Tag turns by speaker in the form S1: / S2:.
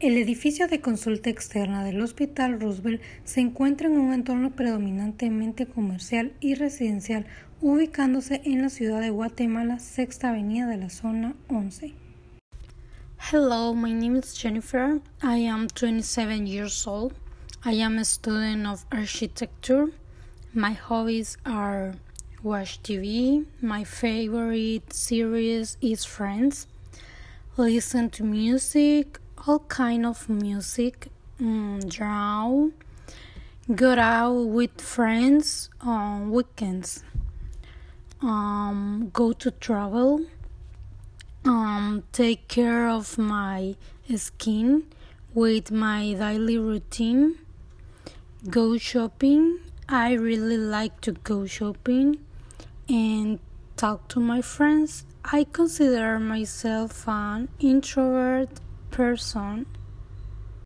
S1: El edificio de consulta externa del Hospital Roosevelt se encuentra en un entorno predominantemente comercial y residencial, ubicándose en la ciudad de Guatemala, sexta avenida de la zona 11.
S2: Hello, my name is Jennifer. I am 27 years old. I am a student of architecture. My hobbies are watch TV. My favorite series is Friends. Listen to music all kind of music, um, draw, go out with friends on weekends, um, go to travel, um, take care of my skin with my daily routine, go shopping. I really like to go shopping and talk to my friends. I consider myself an introvert person